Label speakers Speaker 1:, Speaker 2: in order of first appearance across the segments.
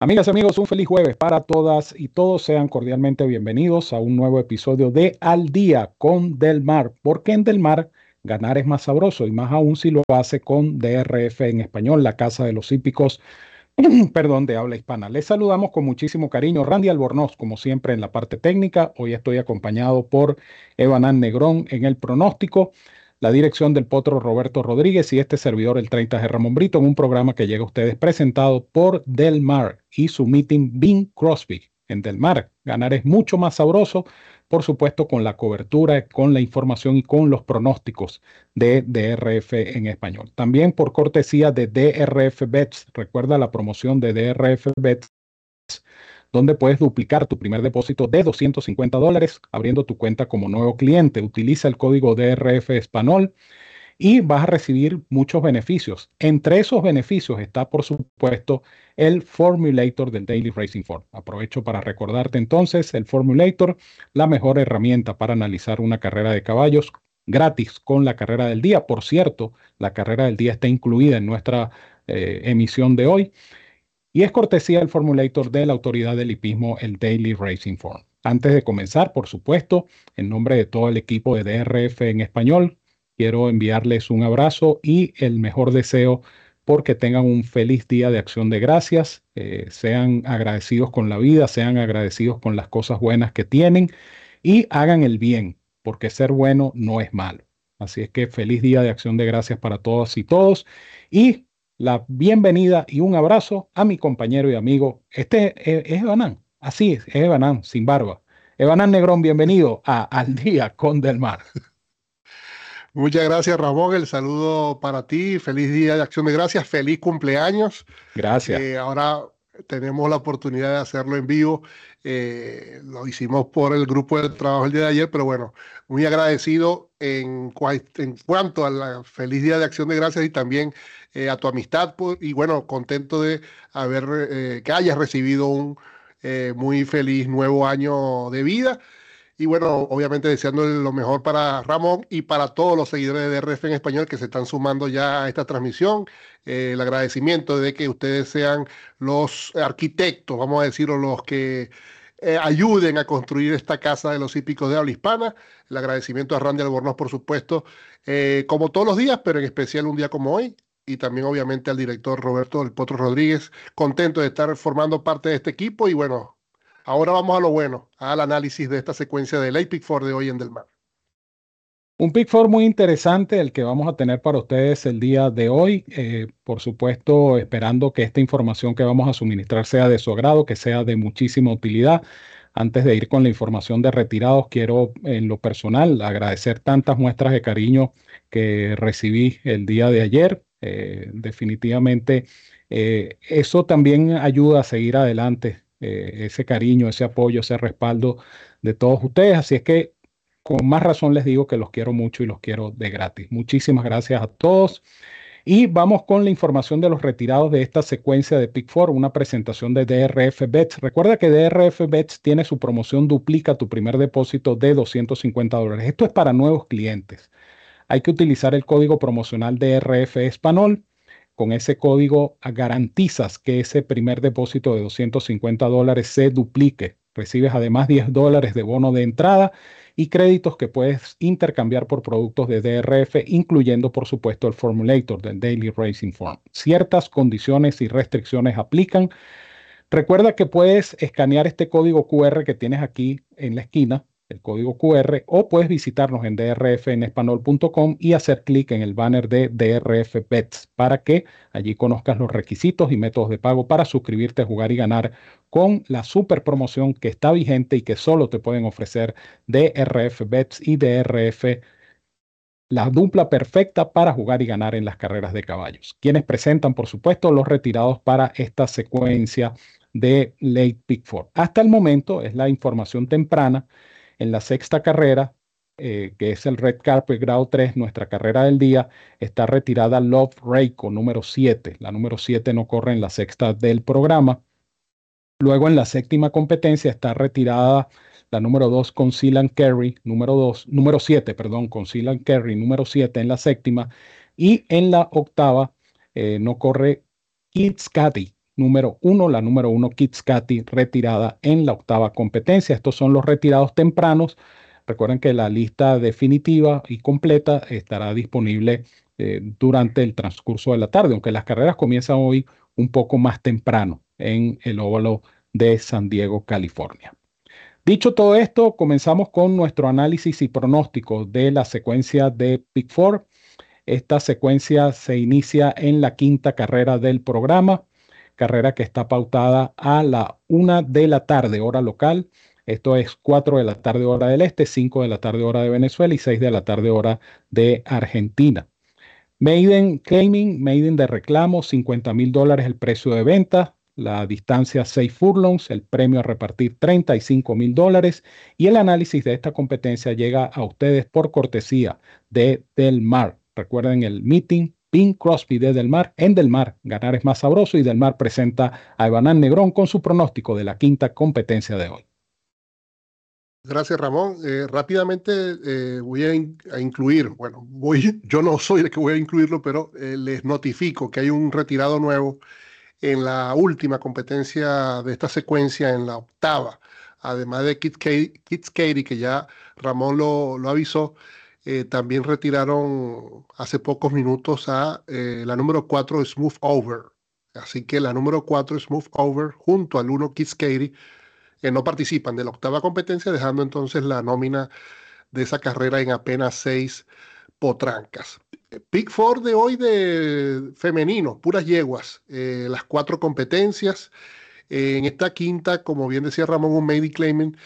Speaker 1: Amigas y amigos, un feliz jueves para todas y todos. Sean cordialmente bienvenidos a un nuevo episodio de Al Día con Del Mar, porque en Del Mar ganar es más sabroso y más aún si lo hace con DRF en español, la Casa de los Hípicos, perdón, de habla hispana. Les saludamos con muchísimo cariño. Randy Albornoz, como siempre, en la parte técnica. Hoy estoy acompañado por Evanán Negrón en el pronóstico la dirección del potro Roberto Rodríguez y este servidor, el 30 de Ramón Brito, en un programa que llega a ustedes presentado por Del Mar y su meeting Bing Crosby en Del Mar. Ganar es mucho más sabroso, por supuesto, con la cobertura, con la información y con los pronósticos de DRF en español. También por cortesía de DRF Bets. Recuerda la promoción de DRF Bets donde puedes duplicar tu primer depósito de 250 dólares abriendo tu cuenta como nuevo cliente. Utiliza el código DRF Español y vas a recibir muchos beneficios. Entre esos beneficios está, por supuesto, el Formulator del Daily Racing Form. Aprovecho para recordarte entonces el Formulator, la mejor herramienta para analizar una carrera de caballos gratis con la carrera del día. Por cierto, la carrera del día está incluida en nuestra eh, emisión de hoy y es cortesía del formulator de la autoridad del hipismo, el Daily Racing Form. Antes de comenzar, por supuesto, en nombre de todo el equipo de DRF en español, quiero enviarles un abrazo y el mejor deseo porque tengan un feliz día de acción de gracias, eh, sean agradecidos con la vida, sean agradecidos con las cosas buenas que tienen y hagan el bien, porque ser bueno no es malo. Así es que feliz día de acción de gracias para todas y todos. Y la bienvenida y un abrazo a mi compañero y amigo. Este es Evanán, así es, es Evanán, sin barba. Evanán Negrón, bienvenido a Al Día con Del Mar.
Speaker 2: Muchas gracias, Ramón. El saludo para ti. Feliz día de acción de gracias. Feliz cumpleaños.
Speaker 1: Gracias.
Speaker 2: Eh, ahora tenemos la oportunidad de hacerlo en vivo. Eh, lo hicimos por el grupo de trabajo el día de ayer, pero bueno, muy agradecido en, en cuanto a la feliz día de acción de gracias y también eh, a tu amistad pues, y bueno, contento de haber, eh, que hayas recibido un muy feliz nuevo año de vida. Y bueno, obviamente deseando lo mejor para Ramón y para todos los seguidores de DRF en español que se están sumando ya a esta transmisión. el agradecimiento de que ustedes sean los arquitectos, vamos a decirlo, los que ayuden a construir esta casa de los hípicos de habla hispana. El agradecimiento a Randy Albornoz, por supuesto, como todos los días, pero en especial un día como hoy, y también obviamente al director Roberto del Potro Rodríguez. Contento de estar formando parte de este equipo y bueno, ahora vamos a lo bueno, al análisis de esta secuencia del Pick Four de hoy en Del Mar.
Speaker 1: Un Pick Four muy interesante el que vamos a tener para ustedes el día de hoy. Eh, por supuesto, esperando que esta información que vamos a suministrar sea de su agrado, que sea de muchísima utilidad. Antes de ir con la información de retirados, quiero en lo personal agradecer tantas muestras de cariño que recibí el día de ayer. Eh, definitivamente eh, eso también ayuda a seguir adelante, eh, ese cariño, ese apoyo, ese respaldo de todos ustedes. Así es que con más razón les digo que los quiero mucho y los quiero de gratis. Muchísimas gracias a todos. Y vamos con la información de los retirados de esta secuencia de Pick 4, una presentación de DRF Bets. Recuerda que DRF Bets tiene su promoción Duplica tu primer depósito de 250 dólares. Esto es para nuevos clientes hay que utilizar el código promocional de RF Español. Con ese código garantizas que ese primer depósito de 250 dólares se duplique. Recibes además 10 dólares de bono de entrada y créditos que puedes intercambiar por productos de DRF, incluyendo por supuesto el Formulator del Daily Racing Form. Ciertas condiciones y restricciones aplican. Recuerda que puedes escanear este código QR que tienes aquí en la esquina el código QR, o puedes visitarnos en drfenespanol.com y hacer clic en el banner de DRF Bets para que allí conozcas los requisitos y métodos de pago para suscribirte, jugar y ganar con la super promoción que está vigente y que solo te pueden ofrecer DRF Bets y DRF la dupla perfecta para jugar y ganar en las carreras de caballos. Quienes presentan, por supuesto, los retirados para esta secuencia de Late Pick Four. Hasta el momento es la información temprana En la sexta carrera, eh, que es el Red Carpet grado 3, nuestra carrera del día, está retirada Love Reiko número 7. La número 7 no corre en la sexta del programa. Luego en la séptima competencia está retirada la número 2 con Sealand Kerry, número 2, número 7, perdón, con Sealand Kerry, número 7 en la séptima. Y en la octava eh, no corre Kids Cathy, número 1, la número 1 Kids retirada en la octava competencia. Estos son los retirados tempranos. Recuerden que la lista definitiva y completa estará disponible eh, durante el transcurso de la tarde, aunque las carreras comienzan hoy un poco más temprano en el óvalo de San Diego, California. Dicho todo esto, comenzamos con nuestro análisis y pronóstico de la secuencia de Big Four. Esta secuencia se inicia en la quinta carrera del programa, carrera que está pautada a la una de la tarde, hora local. Esto es 4 de la tarde, hora del este, 5 de la tarde, hora de Venezuela y 6 de la tarde, hora de Argentina. Maiden Claiming, Maiden de reclamo, 50 mil dólares el precio de venta, la distancia 6 furlongs, el premio a repartir 35 mil dólares y el análisis de esta competencia llega a ustedes por cortesía de Del Mar. Recuerden el meeting Pink Crosby de Del Mar en Del Mar. Ganar es más sabroso y Del Mar presenta a Evanán Negrón con su pronóstico de la quinta competencia de hoy.
Speaker 2: Gracias, Ramón. Eh, rápidamente eh, voy a, incluir, bueno, voy, yo no soy el que voy a incluirlo, pero eh, les notifico que hay un retirado nuevo en la última competencia de esta secuencia, en la octava, además de Kids Katie, que ya Ramón lo, lo avisó, eh, también retiraron hace pocos minutos a eh, la número 4 Smooth Over. Así que la número 4 Smooth Over junto al 1 Kids Katie eh, no participan de la octava competencia, dejando entonces la nómina de esa carrera en apenas seis potrancas. Pick Four de hoy de femenino, puras yeguas, eh, las cuatro competencias. en esta quinta, como bien decía Ramón, un Maybe Claiming.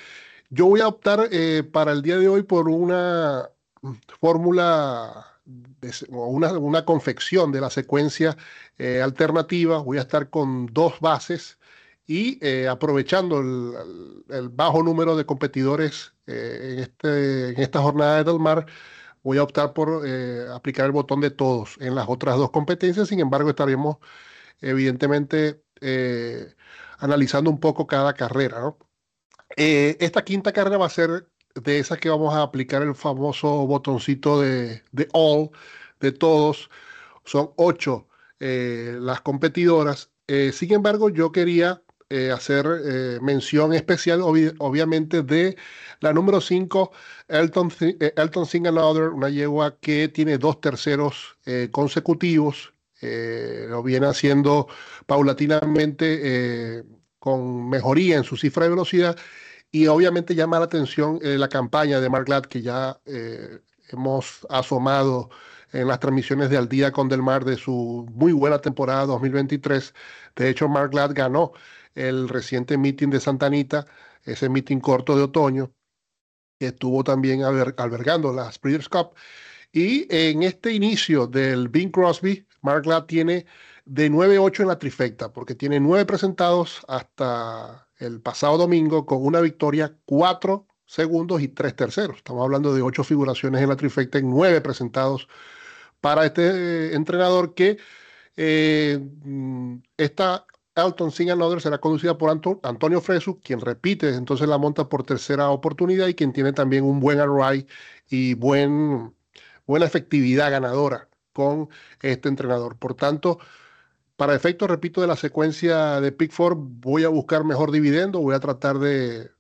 Speaker 2: Yo voy a optar para el día de hoy por una fórmula o una, una, confección de la secuencia eh, alternativa. Voy a estar con dos bases y aprovechando el, bajo número de competidores en, este, en esta jornada de Del Mar voy a optar por eh, aplicar el botón de todos en las otras dos competencias. Sin embargo, estaremos evidentemente eh, analizando un poco cada carrera. Eh, esta quinta carrera va a ser de esas que vamos a aplicar el famoso botoncito de, de all, de todos. Son ocho las competidoras. sin embargo, yo quería hacer mención especial, obviamente, de la número 5, Elton, eh, Elton Sing Another, una yegua que tiene dos terceros eh, consecutivos, eh, lo viene haciendo paulatinamente con mejoría en su cifra de velocidad y obviamente llama la atención la campaña de Mark Glad que ya hemos asomado en las transmisiones de Al Día con Del Mar de su muy buena temporada 2023. De hecho, Mark Glad ganó el reciente meeting de Santa Anita, ese meeting corto de otoño, que estuvo también albergando la Breeders' Cup. Y en este inicio del Bing Crosby, Mark Ladd tiene de 9-8 en la trifecta, porque tiene nueve presentados hasta el pasado domingo con una victoria, cuatro segundos y tres terceros. Estamos hablando de ocho figuraciones en la trifecta en nueve presentados para este entrenador que eh, mm, esta Elton Sing Another será conducida por Antonio Fresu, quien repite entonces la monta por tercera oportunidad y quien tiene también un buen array y buen, buena efectividad ganadora con este entrenador. Por tanto, para efectos, repito, de la secuencia de Pick Four, voy a buscar mejor dividendo, voy a tratar de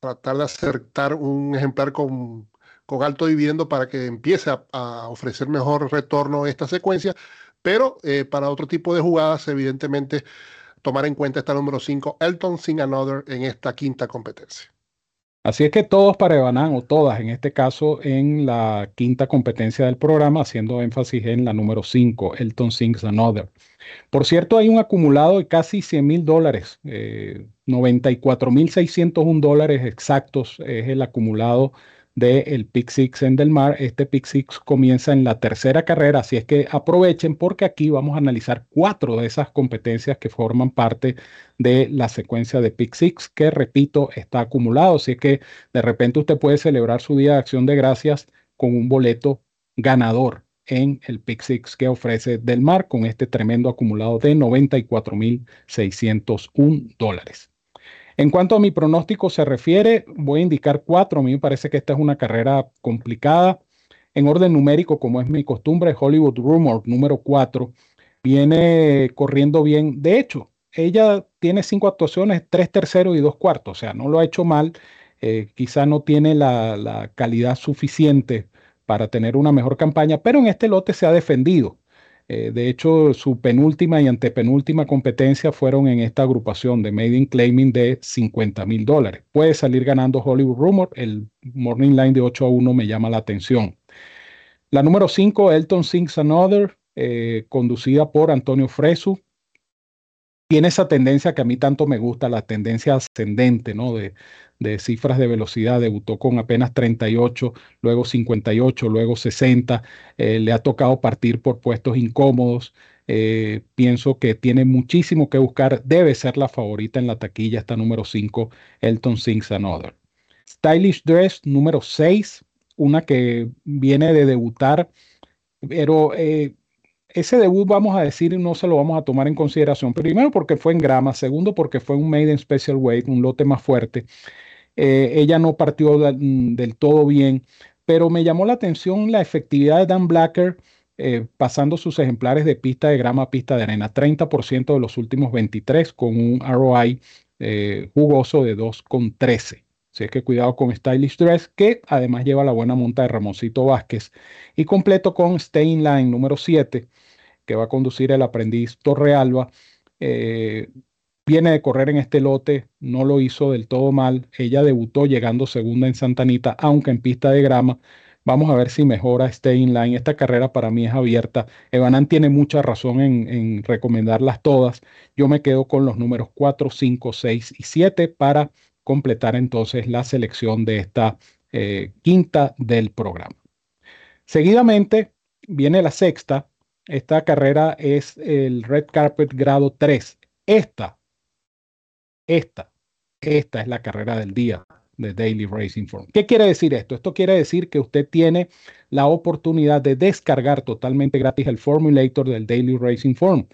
Speaker 2: tratar de acertar un ejemplar con, con alto dividendo para que empiece a, ofrecer mejor retorno esta secuencia, pero eh, para otro tipo de jugadas, evidentemente, tomar en cuenta esta número 5, Elton Sing Another, en esta quinta competencia.
Speaker 1: Así es que todos para Ebanán, o todas en este caso, en la quinta competencia del programa, haciendo énfasis en la número 5, Elton Sings Another. Por cierto, hay un acumulado de casi 100 mil dólares, eh, 94.601 dólares exactos es el acumulado del Pick Six en Del Mar. Este Pick comienza en la tercera carrera, así es que aprovechen porque aquí vamos a analizar cuatro de esas competencias que forman parte de la secuencia de Pick que repito, está acumulado. Así es que de repente usted puede celebrar su Día de Acción de Gracias con un boleto ganador en el Pick que ofrece Del Mar con este tremendo acumulado de 94.601 dólares. En cuanto a mi pronóstico se refiere, voy a indicar cuatro. A mí me parece que esta es una carrera complicada. En orden numérico, como es mi costumbre, Hollywood Rumor número cuatro viene corriendo bien. De hecho, ella tiene cinco actuaciones, tres terceros y dos cuartos. O sea, no lo ha hecho mal. Eh, quizá no tiene la, la calidad suficiente para tener una mejor campaña, pero en este lote se ha defendido. Eh, de hecho, su penúltima y antepenúltima competencia fueron en esta agrupación de Made in Claiming de 50 mil dólares. Puede salir ganando Hollywood Rumor. El Morning Line de 8 a 1 me llama la atención. La número 5, Elton Sings Another, eh, conducida por Antonio Fresu tiene esa tendencia que a mí tanto me gusta, la tendencia ascendente, ¿no? De, cifras de velocidad. Debutó con apenas 38, luego 58, luego 60. Eh, le ha tocado partir por puestos incómodos. Eh, pienso que tiene muchísimo que buscar. Debe ser la favorita en la taquilla, esta número 5, Elton Sings Another. Stylish Dress, número 6, una que viene de debutar, pero eh, ese debut, vamos a decir, no se lo vamos a tomar en consideración. Primero porque fue en grama, segundo porque fue un Made in Special Weight, un lote más fuerte. Eh, ella no partió mm, del todo bien, pero me llamó la atención la efectividad de Dan Blacker eh, pasando sus ejemplares de pista de grama a pista de arena, 30% de los últimos 23 con un ROI eh, jugoso de 2,13. Así que cuidado con Stylish Dress, que además lleva la buena monta de Ramoncito Vázquez. Y completo con Stay in Line número 7, que va a conducir el aprendiz Torrealba. Eh, viene de correr en este lote, no lo hizo del todo mal. Ella debutó llegando segunda en Santa Anita, aunque en pista de grama. Vamos a ver si mejora Stay in Line. Esta carrera para mí es abierta. Evanan tiene mucha razón en, en recomendarlas todas. Yo me quedo con los números 4, 5, 6 y 7 para completar entonces la selección de esta eh, quinta del programa. Seguidamente viene la sexta. Esta carrera es el Red Carpet grado 3. Esta, esta, esta es la carrera del día de Daily Racing Form. ¿Qué quiere decir esto? Esto quiere decir que usted tiene la oportunidad de descargar totalmente gratis el formulator del Daily Racing Form.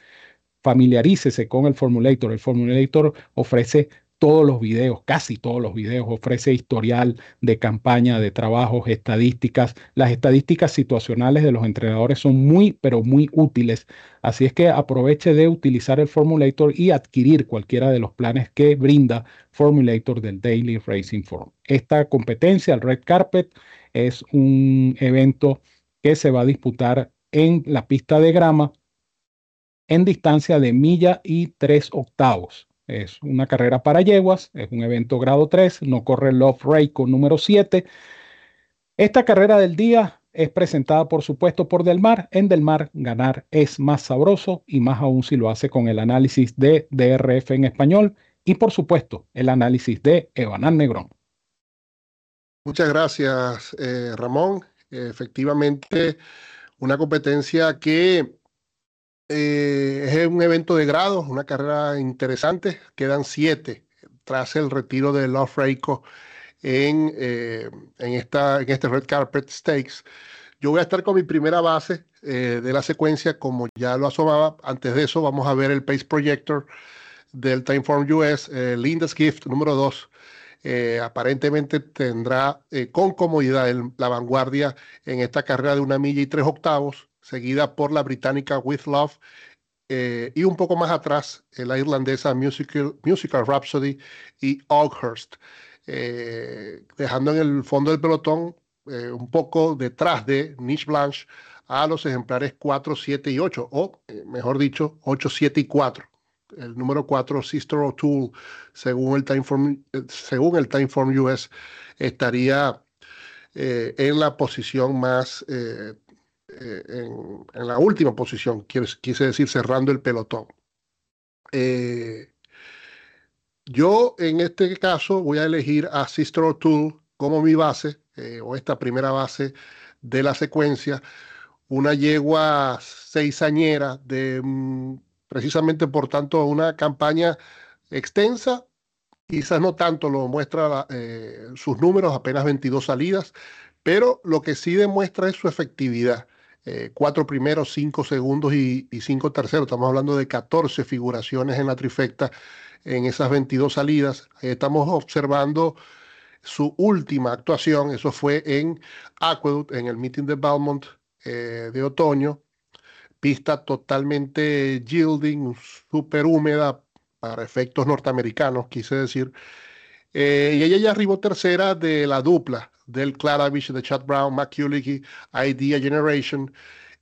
Speaker 1: Familiarícese con el formulator. El formulator ofrece todos los videos, casi todos los videos, ofrece historial de campaña, de trabajos, estadísticas. Las estadísticas situacionales de los entrenadores son muy, pero muy útiles. Así es que aproveche de utilizar el Formulator y adquirir cualquiera de los planes que brinda Formulator del Daily Racing Forum. Esta competencia, el Red Carpet, es un evento que se va a disputar en la pista de grama en distancia de milla y tres octavos. Es una carrera para yeguas, es un evento grado 3, no corre Love Ray con número 7. Esta carrera del día es presentada, por supuesto, por Del Mar. En Del Mar, ganar es más sabroso y más aún si lo hace con el análisis de DRF en español y, por supuesto, el análisis de Evanán Negrón.
Speaker 2: Muchas gracias, eh, Ramón. Efectivamente, una competencia que eh, es un evento de grado, una carrera interesante. Quedan siete tras el retiro de Love Reiko en, eh, en, esta, en este Red Carpet Stakes. Yo voy a estar con mi primera base eh, de la secuencia, como ya lo asomaba. Antes de eso, vamos a ver el Pace Projector del Timeform US, Linda's Gift número 2. Aparentemente tendrá con comodidad la vanguardia en esta carrera de una milla y tres octavos seguida por la británica With Love eh, y un poco más atrás eh, la irlandesa Musical, Rhapsody y Oakhurst, eh, dejando en el fondo del pelotón un poco detrás de Niche Blanche a los ejemplares 4, 7 y 8, o mejor dicho, 8, 7 y 4. El número 4, Sister O'Toole, según el Timeform, según el US, estaría en la posición más eh, en, la última posición, quise decir cerrando el pelotón. Eh, yo en este caso voy a elegir a Sister O'Toole como mi base, o esta primera base de la secuencia, una yegua seisañera de mm, precisamente por tanto una campaña extensa, quizás no tanto lo muestra eh, sus números, apenas 22 salidas, pero lo que sí demuestra es su efectividad. Eh, cuatro primeros, cinco segundos y, cinco terceros. Estamos hablando de 14 figuraciones en la trifecta en esas 22 salidas. estamos observando su última actuación, eso fue en Aqueduct, en el meeting de Belmont eh, de otoño. Pista totalmente yielding, súper húmeda para efectos norteamericanos, quise decir. Eh, y ella ya arribó tercera de la dupla del Claravich de Chad Brown, McCullough, Idea Generation.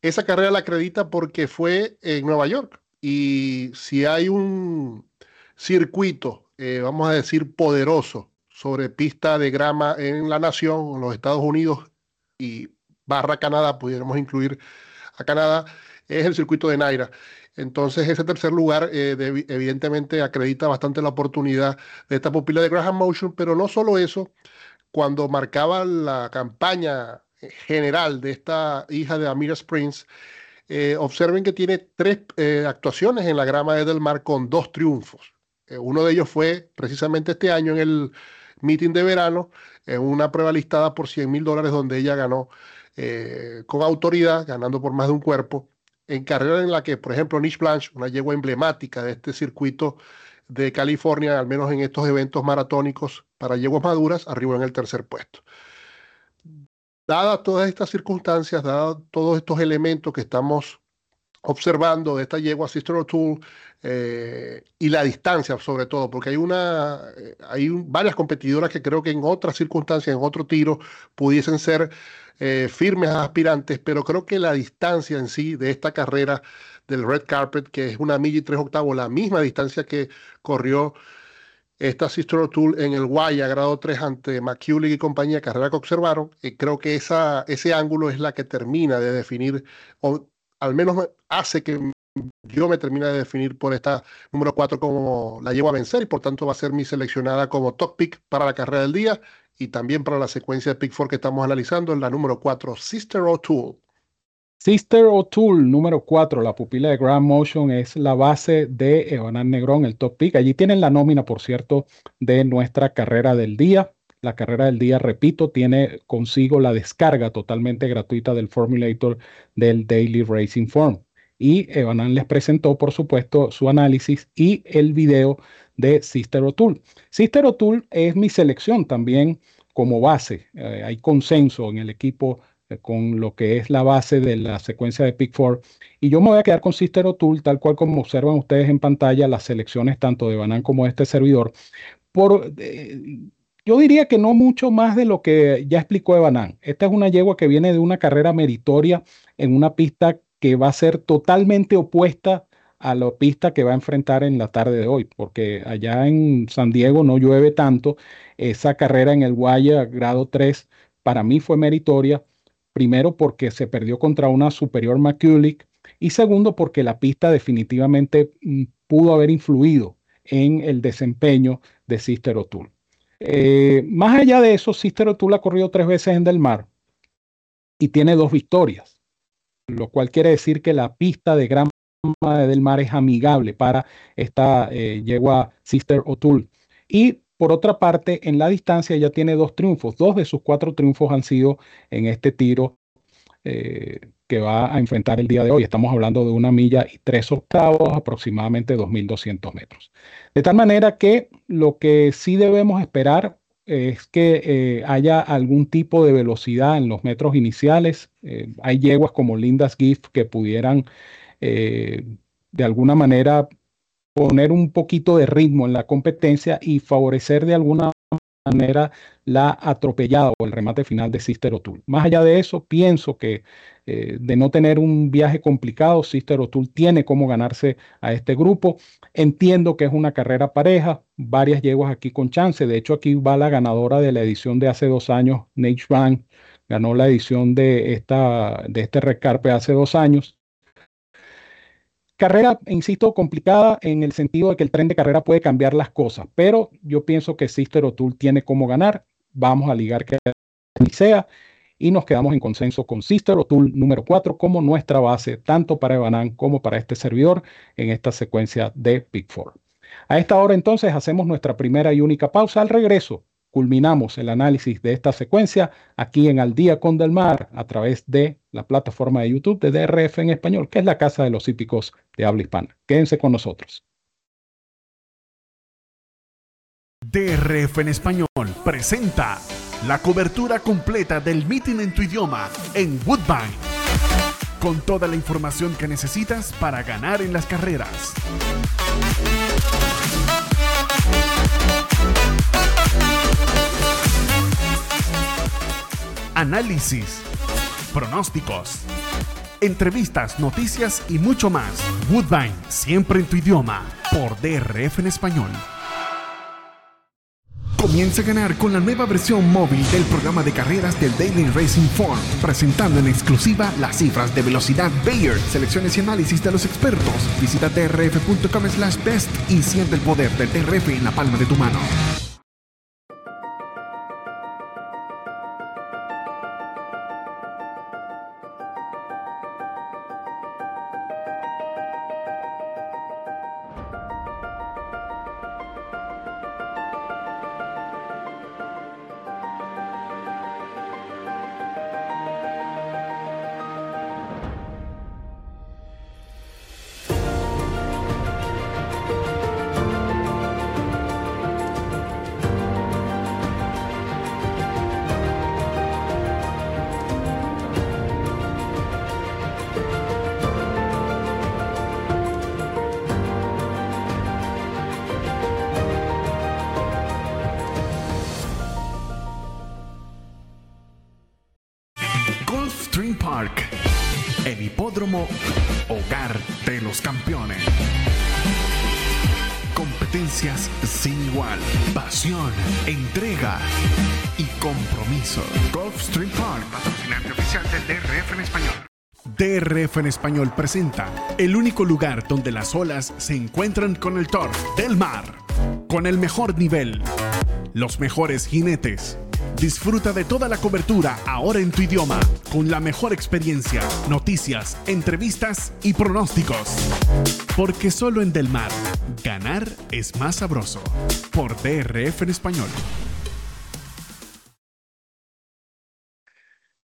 Speaker 2: Esa carrera la acredita porque fue en Nueva York. Y si hay un circuito, eh, vamos a decir, poderoso sobre pista de grama en la nación, en los Estados Unidos y barra Canadá, pudiéramos incluir a Canadá, es el circuito de Naira. Entonces, ese tercer lugar eh, evidentemente acredita bastante la oportunidad de esta pupila de Graham Motion, pero no solo eso, cuando marcaba la campaña general de esta hija de Amira Springs, eh, observen que tiene tres eh, actuaciones en la grama de Del Mar con dos triunfos. uno de ellos fue precisamente este año en el meeting de verano, en una prueba listada por 100 mil dólares donde ella ganó con autoridad, ganando por más de un cuerpo en carrera en la que, por ejemplo, Niche Blanche, una yegua emblemática de este circuito de California, al menos en estos eventos maratónicos para yeguas maduras, arribó en el tercer puesto. Dadas todas estas circunstancias, dados todos estos elementos que estamos observando de esta yegua Sister O'Toole eh, y la distancia sobre todo, porque hay, una, eh, hay varias competidoras que creo que en otras circunstancias, en otro tiro, pudiesen ser eh, firmes aspirantes, pero creo que la distancia en sí de esta carrera del Red Carpet, que es una milla y tres octavos, la misma distancia que corrió esta Sister O'Toole en el Guaya, grado 3 ante McCullough y compañía, carrera que observaron, creo que esa, ese ángulo es la que termina de definir, al menos hace que yo me termine de definir por esta número 4 como la llevo a vencer y por tanto va a ser mi seleccionada como top pick para la carrera del día y también para la secuencia de Pick 4 que estamos analizando, en la número 4, Sister O'Toole.
Speaker 1: Sister O'Toole, número 4, la pupila de Grand Motion, es la base de Evanan Negrón, el top pick. Allí tienen la nómina, por cierto, de nuestra carrera del día. La carrera del día, repito, tiene consigo la descarga totalmente gratuita del Formulator del Daily Racing Form. Y Evanan les presentó, por supuesto, su análisis y el video de Sister O'Toole. Sister O'Toole es mi selección también como base. Eh, hay consenso en el equipo eh, con lo que es la base de la secuencia de Pick 4. Y yo me voy a quedar con Sister O'Toole, tal cual como observan ustedes en pantalla, las selecciones tanto de Banan como de este servidor. Por, eh, yo diría que no mucho más de lo que ya explicó Evanán. Esta es una yegua que viene de una carrera meritoria en una pista que va a ser totalmente opuesta a la pista que va a enfrentar en la tarde de hoy, porque allá en San Diego no llueve tanto. Esa carrera en el Guaya, grado 3, para mí fue meritoria, primero porque se perdió contra una superior McCulloch y segundo porque la pista definitivamente mm, pudo haber influido en el desempeño de Sister O'Toole. Eh, más allá de eso, Sister O'Toole ha corrido tres veces en Del Mar y tiene dos victorias, lo cual quiere decir que la pista de gran del mar es amigable para esta eh, yegua Sister O'Toole. Y por otra parte, en la distancia ya tiene dos triunfos. Dos de sus cuatro triunfos han sido en este tiro eh, que va a enfrentar el día de hoy. Estamos hablando de una milla y tres octavos, aproximadamente 2.200 metros. De tal manera que lo que sí debemos esperar es que eh, haya algún tipo de velocidad en los metros iniciales. hay yeguas como Lindas Gift que pudieran eh, de alguna manera poner un poquito de ritmo en la competencia y favorecer de alguna manera la atropellada o el remate final de Sister O'Toole. Más allá de eso, pienso que eh, de no tener un viaje complicado, Sister O'Toole tiene cómo ganarse a este grupo. Entiendo que es una carrera pareja, varias yeguas aquí con chance. De hecho, aquí va la ganadora de la edición de hace dos años, Nate Van, ganó la edición de, esta, de este Recarpe hace dos años. Carrera, insisto, complicada en el sentido de que el tren de carrera puede cambiar las cosas, pero yo pienso que Sister O'Toole tiene cómo ganar. Vamos a ligar que sea y nos quedamos en consenso con Sister O'Toole número 4 como nuestra base, tanto para Ebanan como para este servidor en esta secuencia de Big Four. A esta hora entonces hacemos nuestra primera y única pausa. Al regreso, culminamos el análisis de esta secuencia aquí en Al Día con Del Mar a través de la plataforma de YouTube de DRF en español, que es la casa de los hípicos de habla hispana. Quédense con nosotros.
Speaker 3: DRF en español presenta la cobertura completa del meeting en tu idioma en Woodbine. Con toda la información que necesitas para ganar en las carreras. Análisis, pronósticos, entrevistas, noticias y mucho más. Woodbine, siempre en tu idioma, por DRF en español. Comienza a ganar con la nueva versión móvil del programa de carreras del Daily Racing Form, presentando en exclusiva las cifras de velocidad Bayer, selecciones y análisis de los expertos. Visita trf.com slash best y siente el poder del TRF en la palma de tu mano. Hogar de los campeones. Competencias sin igual, pasión, entrega y compromiso. Gulfstream Park, patrocinante oficial del DRF en español. DRF en español presenta el único lugar donde las olas se encuentran con el torf del mar, con el mejor nivel, los mejores jinetes Disfruta de toda la cobertura ahora en tu idioma, con la mejor experiencia, noticias, entrevistas y pronósticos. Porque solo en Del Mar, ganar es más sabroso. Por DRF en español.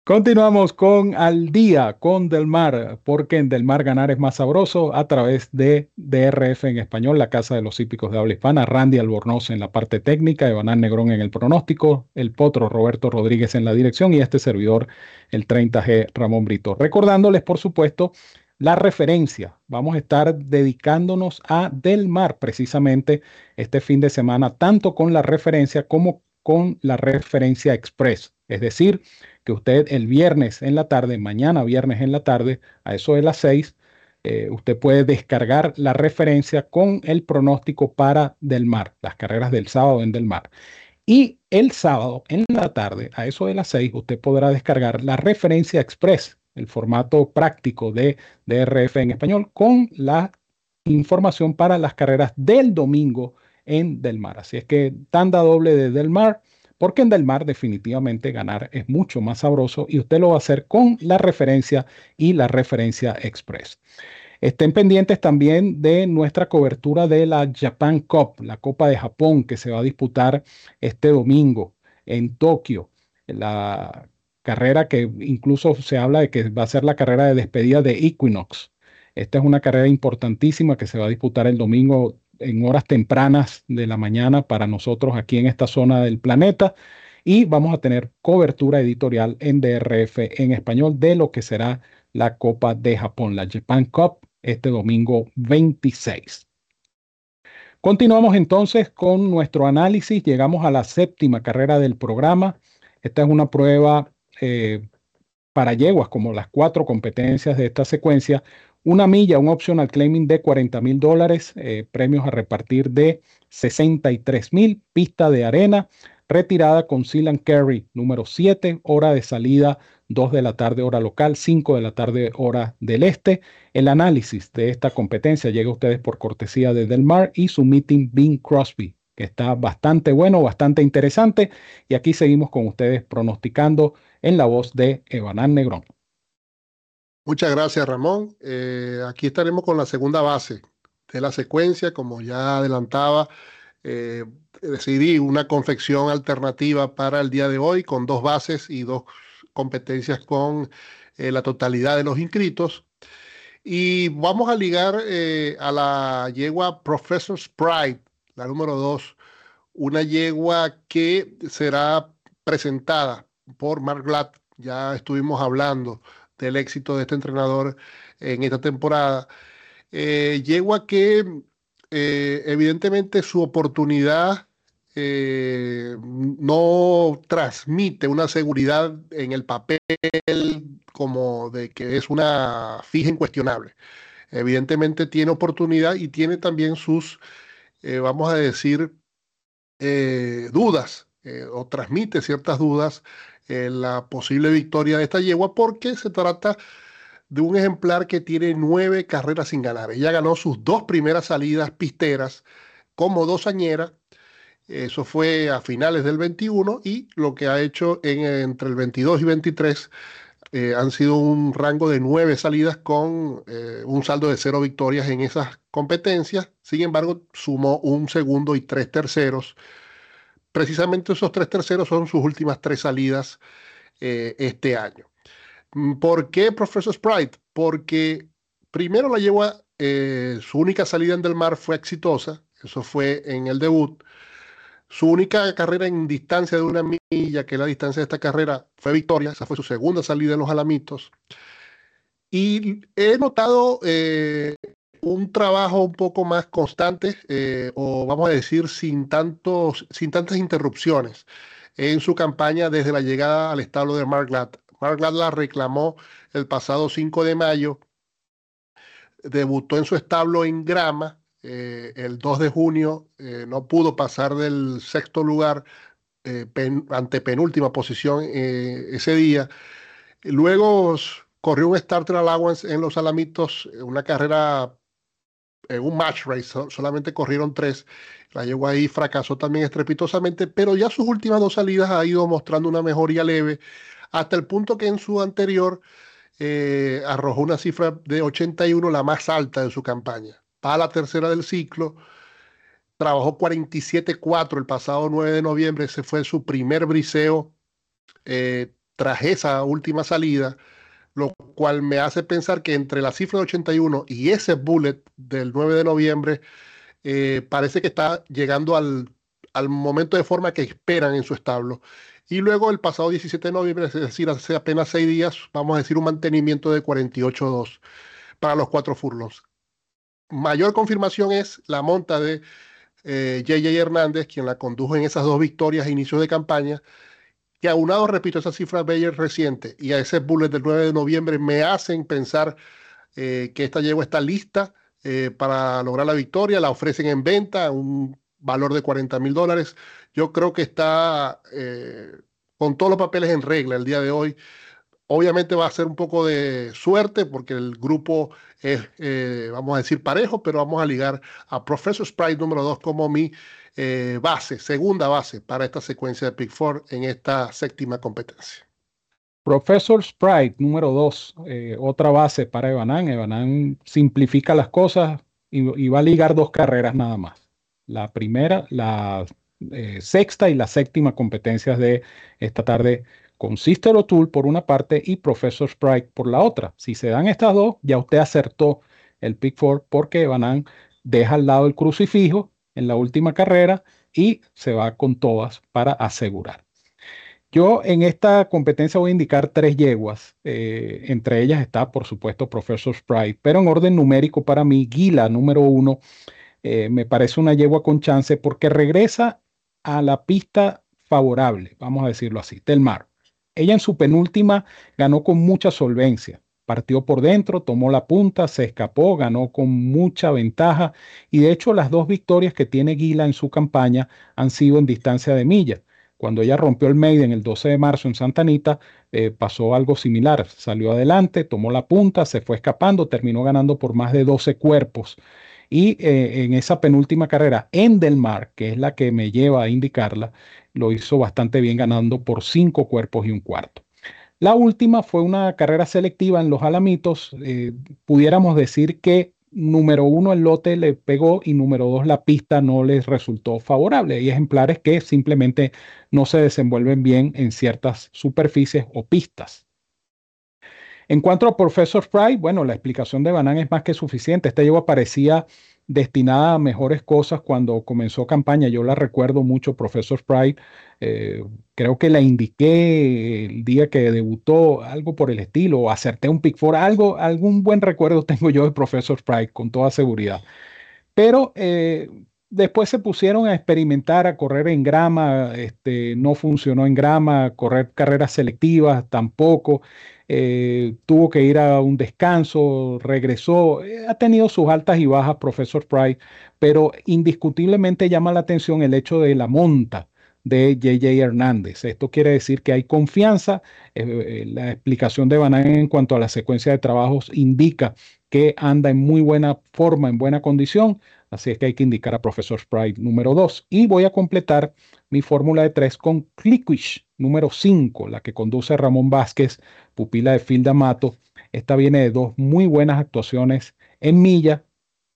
Speaker 1: Continuamos con Al Día con Del Mar, porque en Del Mar ganar es más sabroso a través de DRF en español, la casa de los hípicos de habla hispana, Randy Albornoz en la parte técnica, Evanán Negrón en el pronóstico, el potro Roberto Rodríguez en la dirección y este servidor, el 30G Ramón Brito. Recordándoles, por supuesto, la referencia. Vamos a estar dedicándonos a Del Mar precisamente este fin de semana, tanto con la referencia como con la referencia express, es decir, que usted el viernes en la tarde, mañana viernes en la tarde, a eso de las 6, eh, usted puede descargar la referencia con el pronóstico para Del Mar, las carreras del sábado en Del Mar. Y el sábado en la tarde, a eso de las 6, usted podrá descargar la referencia express, el formato práctico de DRF en español, con la información para las carreras del domingo en Del Mar. Así es que tanda doble de Del Mar porque en Del Mar definitivamente ganar es mucho más sabroso y usted lo va a hacer con la referencia y la referencia express. Estén pendientes también de nuestra cobertura de la Japan Cup, la Copa de Japón que se va a disputar este domingo en Tokio. La carrera que incluso se habla de que va a ser la carrera de despedida de Equinox. Esta es una carrera importantísima que se va a disputar el domingo en horas tempranas de la mañana para nosotros aquí en esta zona del planeta. Y vamos a tener cobertura editorial en DRF en español de lo que será la Copa de Japón, la Japan Cup, este domingo 26. Continuamos entonces con nuestro análisis. Llegamos a la séptima carrera del programa. Esta es una prueba eh, para yeguas, como las cuatro competencias de esta secuencia, una milla, un optional claiming de 40 mil dólares, eh, premios a repartir de 63 mil, pista de arena, retirada con Sealand Carey, número 7, hora de salida 2 de la tarde hora local, 5 de la tarde hora del este. El análisis de esta competencia llega a ustedes por cortesía de Del Mar y su meeting Bing Crosby, que está bastante bueno, bastante interesante. Y aquí seguimos con ustedes pronosticando en la voz de Evanán Negrón.
Speaker 2: Muchas gracias, Ramón. Eh, aquí estaremos con la segunda base de la secuencia, como ya adelantaba. Eh, decidí una confección alternativa para el día de hoy con dos bases y dos competencias con eh, la totalidad de los inscritos. Y vamos a ligar a la yegua Professor Sprite, la número 2, una yegua que será presentada por Mark Glad. Ya estuvimos hablando del éxito de este entrenador en esta temporada. Eh, yegua que evidentemente su oportunidad eh, no transmite una seguridad en el papel como de que es una fija incuestionable. Evidentemente tiene oportunidad y tiene también sus, eh, vamos a decir, eh, dudas o transmite ciertas dudas en la posible victoria de esta yegua porque se trata de un ejemplar que tiene nueve carreras sin ganar. Ella ganó sus dos primeras salidas pisteras como dosañera eso fue a finales del 21 y lo que ha hecho en, entre el 22 y 23 eh, han sido un rango de nueve salidas con eh, un saldo de cero victorias en esas competencias. Sin embargo, sumó un segundo y tres terceros. Precisamente esos tres terceros son sus últimas tres salidas eh, este año. Mm, ¿Por qué Professor Sprite? Porque primero la llevó su única salida en Del Mar fue exitosa, eso fue en el debut. Su única carrera en distancia de una milla, que la distancia de esta carrera fue victoria, esa fue su segunda salida en los Alamitos. Y he notado eh, un trabajo un poco más constante, eh, o vamos a decir, sin, tantos, sin tantas interrupciones en su campaña desde la llegada al establo de Mark Glad. Mark Glad la reclamó el pasado 5 de mayo, debutó en su establo en grama, eh, el 2 de junio eh, no pudo pasar del sexto lugar ante penúltima posición ese día. Luego corrió un starter allowance en los Alamitos, una carrera, un match race, solamente corrieron tres. La llevó ahí, fracasó también estrepitosamente, pero ya sus últimas dos salidas ha ido mostrando una mejoría leve, hasta el punto que en su anterior arrojó una cifra de 81, la más alta de su campaña a la tercera del ciclo. Trabajó 47-4 el pasado 9 de noviembre. Ese fue su primer briseo eh, tras esa última salida, lo cual me hace pensar que entre la cifra de 81 y ese bullet del 9 de noviembre, eh, parece que está llegando al, al momento de forma que esperan en su establo. Y luego el pasado 17 de noviembre, es decir, hace apenas seis días, vamos a decir un mantenimiento de 48-2 para los cuatro furlongs mayor confirmación es la monta de JJ eh, Hernández, quien la condujo en esas dos victorias a inicios de campaña, que aunado, repito, esa cifra Bayer reciente y a ese bullet del 9 de noviembre me hacen pensar eh, que esta yegua está lista eh, para lograr la victoria, la ofrecen en venta a un valor de 40 mil dólares. Yo creo que está con todos los papeles en regla el día de hoy. Obviamente va a ser un poco de suerte porque el grupo es, eh, vamos a decir, parejo, pero vamos a ligar a Professor Sprite número 2 como mi eh, base, segunda base para esta secuencia de Pick Four en esta séptima competencia.
Speaker 1: Professor Sprite número 2, eh, otra base para Evanán. Evanán simplifica las cosas y, y, va a ligar dos carreras nada más. La primera, la sexta y la séptima competencias de esta tarde con Sister O'Toole por una parte y Professor Sprite por la otra. Si se dan estas dos, ya usted acertó el pick four porque Banan deja al lado el crucifijo en la última carrera y se va con todas para asegurar. Yo en esta competencia voy a indicar tres yeguas. Eh, entre ellas está, por supuesto, Professor Sprite, pero en orden numérico para mí, Gila número uno eh, me parece una yegua con chance porque regresa a la pista favorable, vamos a decirlo así, del mar. Ella en su penúltima ganó con mucha solvencia. Partió por dentro, tomó la punta, se escapó, ganó con mucha ventaja y de hecho las dos victorias que tiene Guila en su campaña han sido en distancia de milla. Cuando ella rompió el Maiden el 12 de marzo en Santa Anita, eh, pasó algo similar. Salió adelante, tomó la punta, se fue escapando, terminó ganando por más de 12 cuerpos. Y eh, en esa penúltima carrera en Mar, que es la que me lleva a indicarla, lo hizo bastante bien ganando por 5 cuerpos y un cuarto. La última fue una carrera selectiva en los Alamitos. Eh, pudiéramos decir que número uno el lote le pegó y número dos la pista no les resultó favorable. Hay ejemplares que simplemente no se desenvuelven bien en ciertas superficies o pistas. En cuanto a Professor Fry, bueno, la explicación de Banan es más que suficiente. Esta yegua parecía destinada a mejores cosas cuando comenzó campaña. Yo la recuerdo mucho, Professor Sprite. Eh, creo que la indiqué el día que debutó, algo por el estilo, acerté un pick for algo, algún buen recuerdo tengo yo de Professor Sprite, con toda seguridad. Pero eh, después se pusieron a experimentar, a correr en grama, este, no funcionó en grama, correr carreras selectivas tampoco. Eh, tuvo que ir a un descanso, regresó, eh, ha tenido sus altas y bajas, profesor Price, pero indiscutiblemente llama la atención el hecho de la monta de JJ Hernández. Esto quiere decir que hay confianza. Eh, la explicación de Banán en cuanto a la secuencia de trabajos indica que anda en muy buena forma, en buena condición. Así es que hay que indicar a Profesor Sprite número 2. Y voy a completar mi fórmula de 3 con Clickwish número 5, la que conduce Ramón Vázquez, pupila de Filda Mato. Esta viene de dos muy buenas actuaciones en Milla,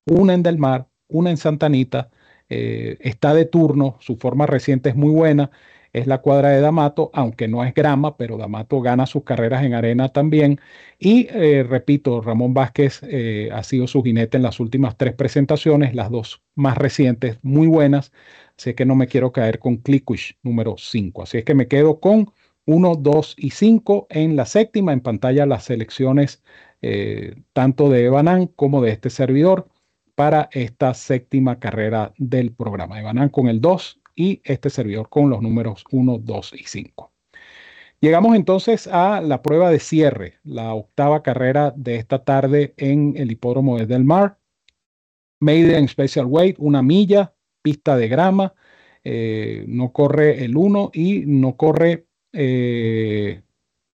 Speaker 1: una en Del Mar, una en Santanita. Eh, está de turno, su forma reciente es muy buena es la cuadra de D'Amato, aunque no es grama, pero D'Amato gana sus carreras en arena también. Y eh, repito, Ramón Vázquez eh, ha sido su jinete en las últimas tres presentaciones, las dos más recientes, muy buenas. Sé que no me quiero caer con Clickwish número 5. Así es que me quedo con 1, 2 y 5 en la séptima. En pantalla las selecciones eh, tanto de Evanan como de este servidor para esta séptima carrera del programa. Evanan con el 2 y este servidor con los números 1, 2 y 5. Llegamos entonces a la prueba de cierre, la octava carrera de esta tarde en el hipódromo de Del Mar. Maiden Special Weight, una milla, pista de grama, eh, no corre el 1 y no corre. Eh,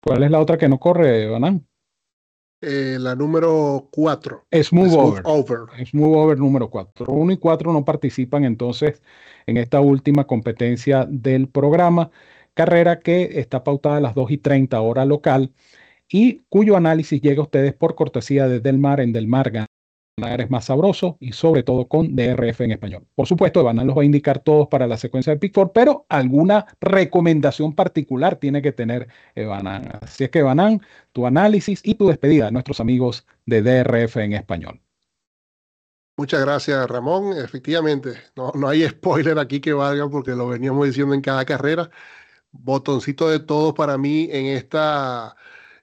Speaker 1: ¿Cuál es la otra que no corre, Banán?
Speaker 2: Eh, la número 4.
Speaker 1: Smooth, Over. over. Smooth Over número 4. 1 y 4 no participan entonces en esta última competencia del programa, carrera que está pautada a las 2 y 30 hora local y cuyo análisis llega a ustedes por cortesía de Del Mar en Del Mar ganar es más sabroso y sobre todo con DRF en español. Por supuesto, Evanan los va a indicar todos para la secuencia de Pick pero alguna recomendación particular tiene que tener Evanan. Así es que Evanan, tu análisis y tu despedida a nuestros amigos de DRF en español.
Speaker 2: Muchas gracias, Ramón. Efectivamente, no, no hay spoiler aquí que valga porque lo veníamos diciendo en cada carrera. Botoncito de todos para mí en esta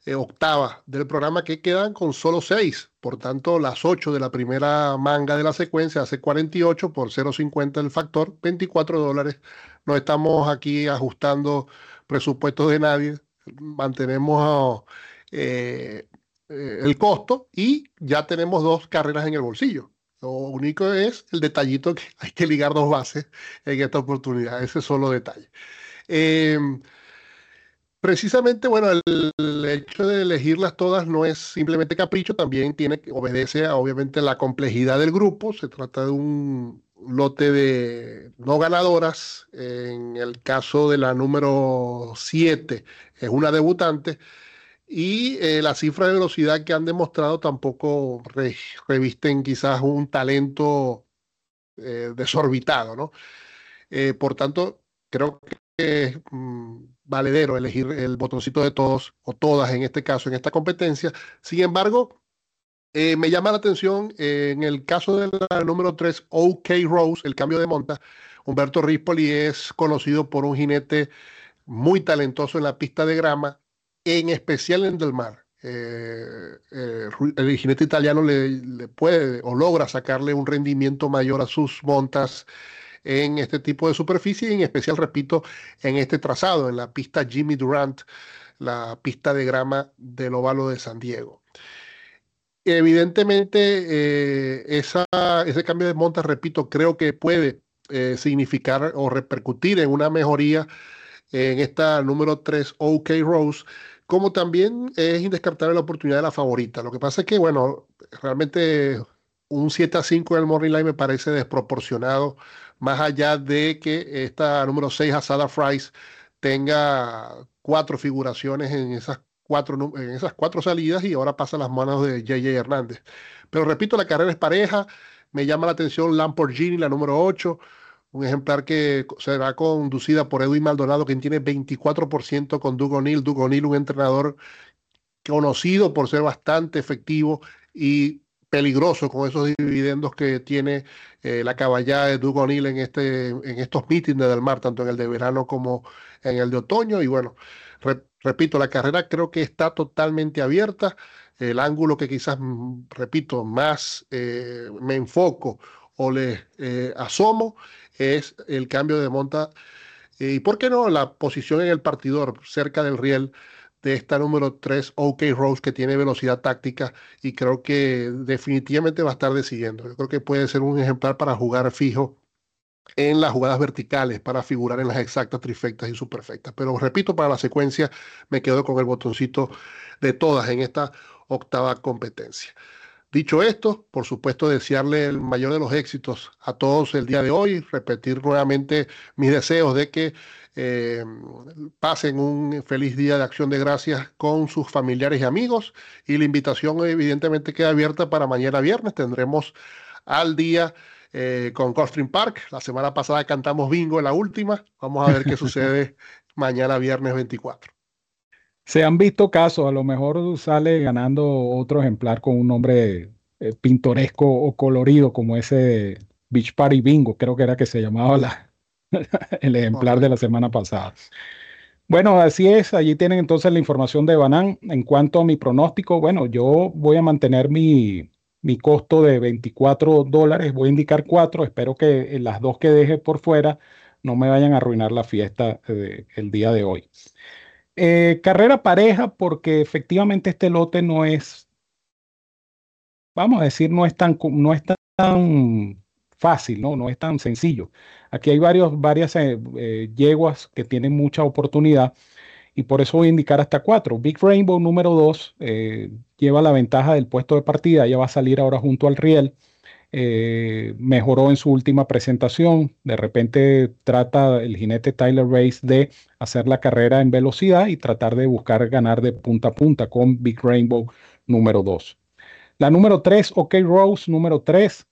Speaker 2: eh, octava del programa que quedan con solo seis. Por tanto, las ocho de la primera manga de la secuencia hace 48 por 0,50 el factor, 24 dólares. No estamos aquí ajustando presupuestos de nadie. Mantenemos eh, eh, el costo y ya tenemos dos carreras en el bolsillo. Lo único es el detallito que hay que ligar dos bases en esta oportunidad, ese solo detalle. Precisamente, bueno, el, hecho de elegirlas todas no es simplemente capricho, también tiene obedece a, obviamente, la complejidad del grupo. Se trata de un lote de no ganadoras. En el caso de la número 7, es una debutante y eh, la cifra de velocidad que han demostrado tampoco revisten quizás un talento eh, desorbitado, ¿no? Eh, por tanto, creo que es mm, valedero elegir el botoncito de todos o todas en este caso, en esta competencia. Sin embargo, me llama la atención en el caso de la número 3, OK Rose, el cambio de monta. Humberto Rispoli es conocido por un jinete muy talentoso en la pista de grama, en especial en Del Mar. Eh, eh, el jinete italiano le, puede o logra sacarle un rendimiento mayor a sus montas en este tipo de superficie y en especial, repito, en este trazado, en la pista Jimmy Durant, la pista de grama del óvalo de San Diego. Evidentemente, eh, esa, ese cambio de montas, repito, creo que puede significar o repercutir en una mejoría en esta número 3 OK Rose, como también es indescartable la oportunidad de la favorita. Lo que pasa es que, bueno, realmente un 7 a 5 en el Morning Line me parece desproporcionado, más allá de que esta número 6, Asada Fries, tenga cuatro figuraciones en esas cuatro, en esas cuatro salidas y ahora pasa a las manos de JJ Hernández. Pero repito, la carrera es pareja, me llama la atención Lamborghini, la número 8, un ejemplar que será conducida por Edwin Maldonado, quien tiene 24% con Doug O'Neill. Doug O'Neill, un entrenador conocido por ser bastante efectivo y peligroso con esos dividendos que tiene eh, la caballada de Doug O'Neill en, este, en estos mítines del mar, tanto en el de verano como en el de otoño. Y bueno, repito, la carrera creo que está totalmente abierta. El ángulo que quizás, mm, repito, más eh, me enfoco o le eh, asomo es el cambio de monta y, ¿por qué no?, la posición en el partidor cerca del riel de esta número 3 OK Rose que tiene velocidad táctica y creo que definitivamente va a estar decidiendo. Yo creo que puede ser un ejemplar para jugar fijo en las jugadas verticales para figurar en las exactas, trifectas y superfectas. Pero repito, para la secuencia me quedo con el botoncito de todas en esta octava competencia. Dicho esto, por supuesto, desearle el mayor de los éxitos a todos el día de hoy, repetir nuevamente mis deseos de que eh, pasen un feliz día de acción de gracias con sus familiares y amigos y la invitación evidentemente queda abierta para mañana viernes. Tendremos al día eh, con Costring Park. La semana pasada cantamos bingo en la última. Vamos a ver qué sucede mañana viernes 24.
Speaker 1: Se han visto casos, a lo mejor sale ganando otro ejemplar con un nombre eh, pintoresco o colorido como ese Beach Party Bingo, creo que era que se llamaba la, el ejemplar de la semana pasada. Bueno, así es, allí tienen entonces la información de Banan. En cuanto a mi pronóstico, bueno, yo voy a mantener mi, mi costo de 24 dólares, voy a indicar 4, espero que las dos que deje por fuera no me vayan a arruinar la fiesta eh, el día de hoy. Eh, carrera pareja, porque efectivamente este lote no es, vamos a decir, no es tan, no es tan fácil, ¿no? no es tan sencillo. Aquí hay varios, varias eh, eh, yeguas que tienen mucha oportunidad y por eso voy a indicar hasta cuatro. Big Rainbow número dos lleva la ventaja del puesto de partida, ya va a salir ahora junto al riel. Eh, mejoró en su última presentación. De repente trata el jinete Tyler Race de hacer la carrera en velocidad y tratar de buscar ganar de punta a punta con Big Rainbow número 2. La número 3, OK Rose número 3.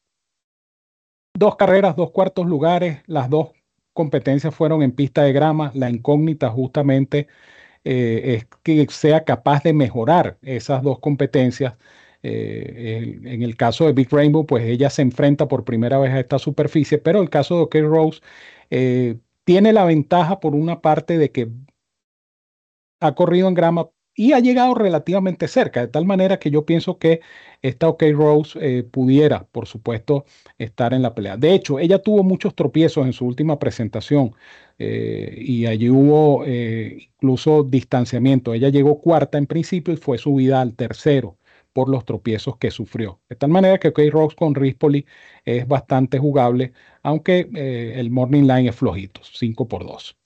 Speaker 1: Dos carreras, dos cuartos lugares. Las dos competencias fueron en pista de grama. La incógnita justamente eh, es que sea capaz de mejorar esas dos competencias eh, en el caso de Big Rainbow, pues ella se enfrenta por primera vez a esta superficie, pero el caso de OK Rose eh, tiene la ventaja por una parte de que ha corrido en grama y ha llegado relativamente cerca, de tal manera que yo pienso que esta OK Rose eh, pudiera, por supuesto, estar en la pelea. De hecho, ella tuvo muchos tropiezos en su última presentación y allí hubo incluso distanciamiento. Ella llegó cuarta en principio y fue subida al tercero por los tropiezos que sufrió. De tal manera que OK Rocks con Rispoli es bastante jugable, aunque eh, el Morning Line es flojito, 5 por 2.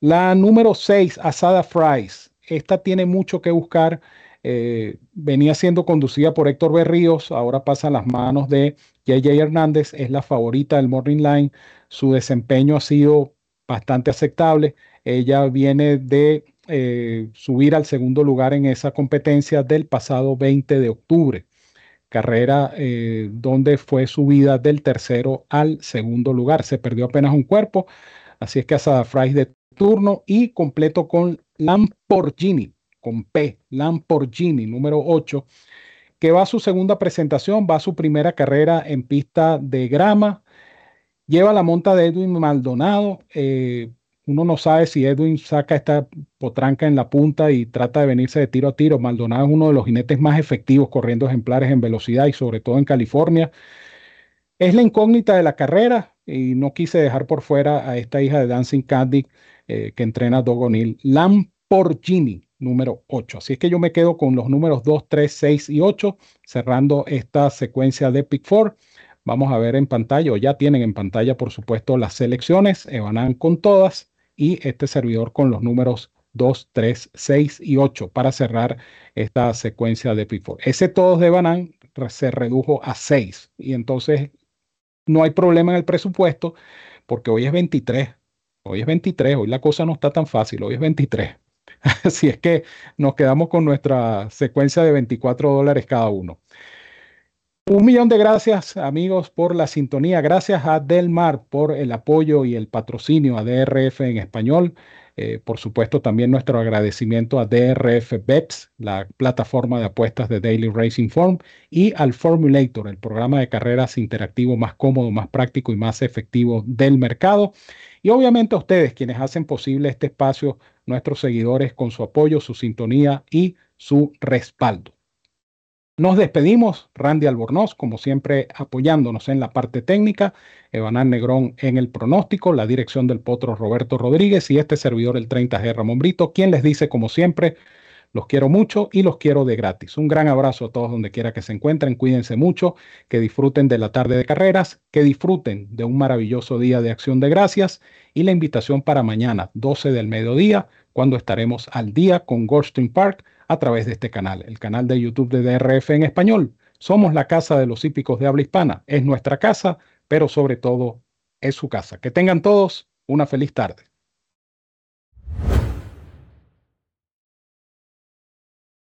Speaker 1: La número 6, Asada Fries. Esta tiene mucho que buscar. Eh, venía siendo conducida por Héctor Berríos, ahora pasa a las manos de JJ Hernández, es la favorita del Morning Line. Su desempeño ha sido bastante aceptable. Ella viene de eh, subir al segundo lugar en esa competencia del pasado 20 de octubre, carrera eh, donde fue subida del tercero al segundo lugar. Se perdió apenas un cuerpo, así es que Asada Fries de turno y completo con Lamborghini, con P, Lamborghini número 8, que va a su segunda presentación, va a su primera carrera en pista de grama. Lleva la monta de Edwin Maldonado, eh, uno no sabe si Edwin saca esta potranca en la punta y trata de venirse de tiro a tiro. Maldonado es uno de los jinetes más efectivos corriendo ejemplares en velocidad y sobre todo en California. Es la incógnita de la carrera y no quise dejar por fuera a esta hija de Dancing Candy eh, que entrena Doug O'Neill, número 8. Así es que yo me quedo con los números 2, 3, 6 y 8 cerrando esta secuencia de Pick 4. Vamos a ver en pantalla, o ya tienen en pantalla, por supuesto, las selecciones. Evanan con todas y este servidor con los números 2, 3, 6 y 8 para cerrar esta secuencia de P4. Ese todos de Banan se redujo a 6 y entonces no hay problema en el presupuesto porque hoy es 23. Hoy es 23, hoy la cosa no está tan fácil, hoy es 23. Así es que nos quedamos con nuestra secuencia de 24 dólares cada uno. Un millón de gracias amigos por la sintonía. Gracias a Delmar por el apoyo y el patrocinio a DRF en español. Eh, por supuesto, también nuestro agradecimiento a DRF Bets, la plataforma de apuestas de Daily Racing Form, y al Formulator, el programa de carreras interactivo más cómodo, más práctico y más efectivo del mercado. Y obviamente a ustedes, quienes hacen posible este espacio, nuestros seguidores, con su apoyo, su sintonía y su respaldo. Nos despedimos, Randy Albornoz, como siempre, apoyándonos en la parte técnica, Evanán Negrón en el pronóstico, la dirección del potro Roberto Rodríguez y este servidor, el 30G Ramón Brito, quien les dice, como siempre, los quiero mucho y los quiero de gratis. Un gran abrazo a todos donde quiera que se encuentren, cuídense mucho, que disfruten de la tarde de carreras, que disfruten de un maravilloso día de acción de gracias y la invitación para mañana, 12 del mediodía, cuando estaremos al día con Goldstein Park a través de este canal, el canal de YouTube de DRF en español. Somos la casa de los hípicos de habla hispana. Es nuestra casa, pero sobre todo es su casa. Que tengan todos una feliz tarde.